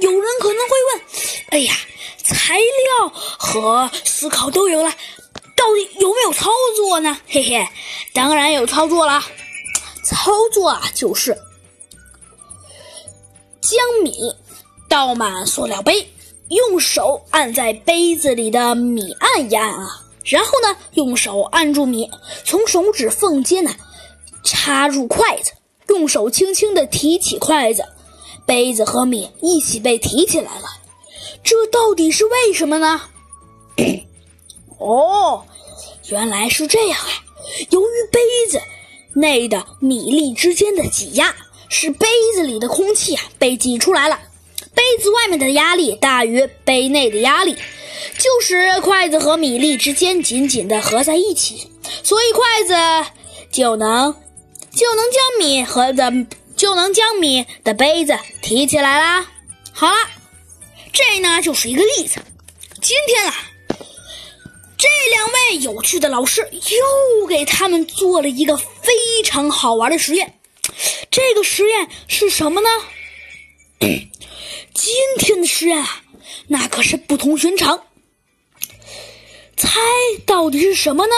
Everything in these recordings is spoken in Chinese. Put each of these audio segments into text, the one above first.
有人可能会问：“哎呀，材料和思考都有了，到底有没有操作呢？”嘿嘿，当然有操作了。操作啊，就是将米倒满塑料杯，用手按在杯子里的米按一按啊，然后呢，用手按住米，从手指缝间呢插入筷子，用手轻轻地提起筷子。杯子和米一起被提起来了，这到底是为什么呢？哦，原来是这样啊！由于杯子内的米粒之间的挤压，使杯子里的空气啊被挤出来了。杯子外面的压力大于杯内的压力，就使筷子和米粒之间紧紧的合在一起，所以筷子就能就能将米和的。就能将米的杯子提起来啦。好了，这呢就是一个例子。今天啊，这两位有趣的老师又给他们做了一个非常好玩的实验。这个实验是什么呢？今天的实验啊，那可是不同寻常。猜到底是什么呢？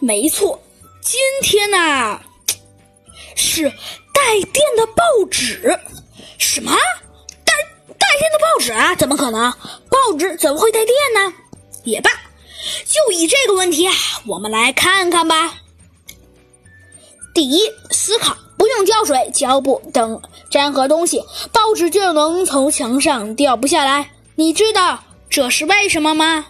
没错，今天呢。是带电的报纸？什么？带带电的报纸啊？怎么可能？报纸怎么会带电呢？也罢，就以这个问题啊，我们来看看吧。第一，思考，不用胶水、胶布等粘合东西，报纸就能从墙上掉不下来。你知道这是为什么吗？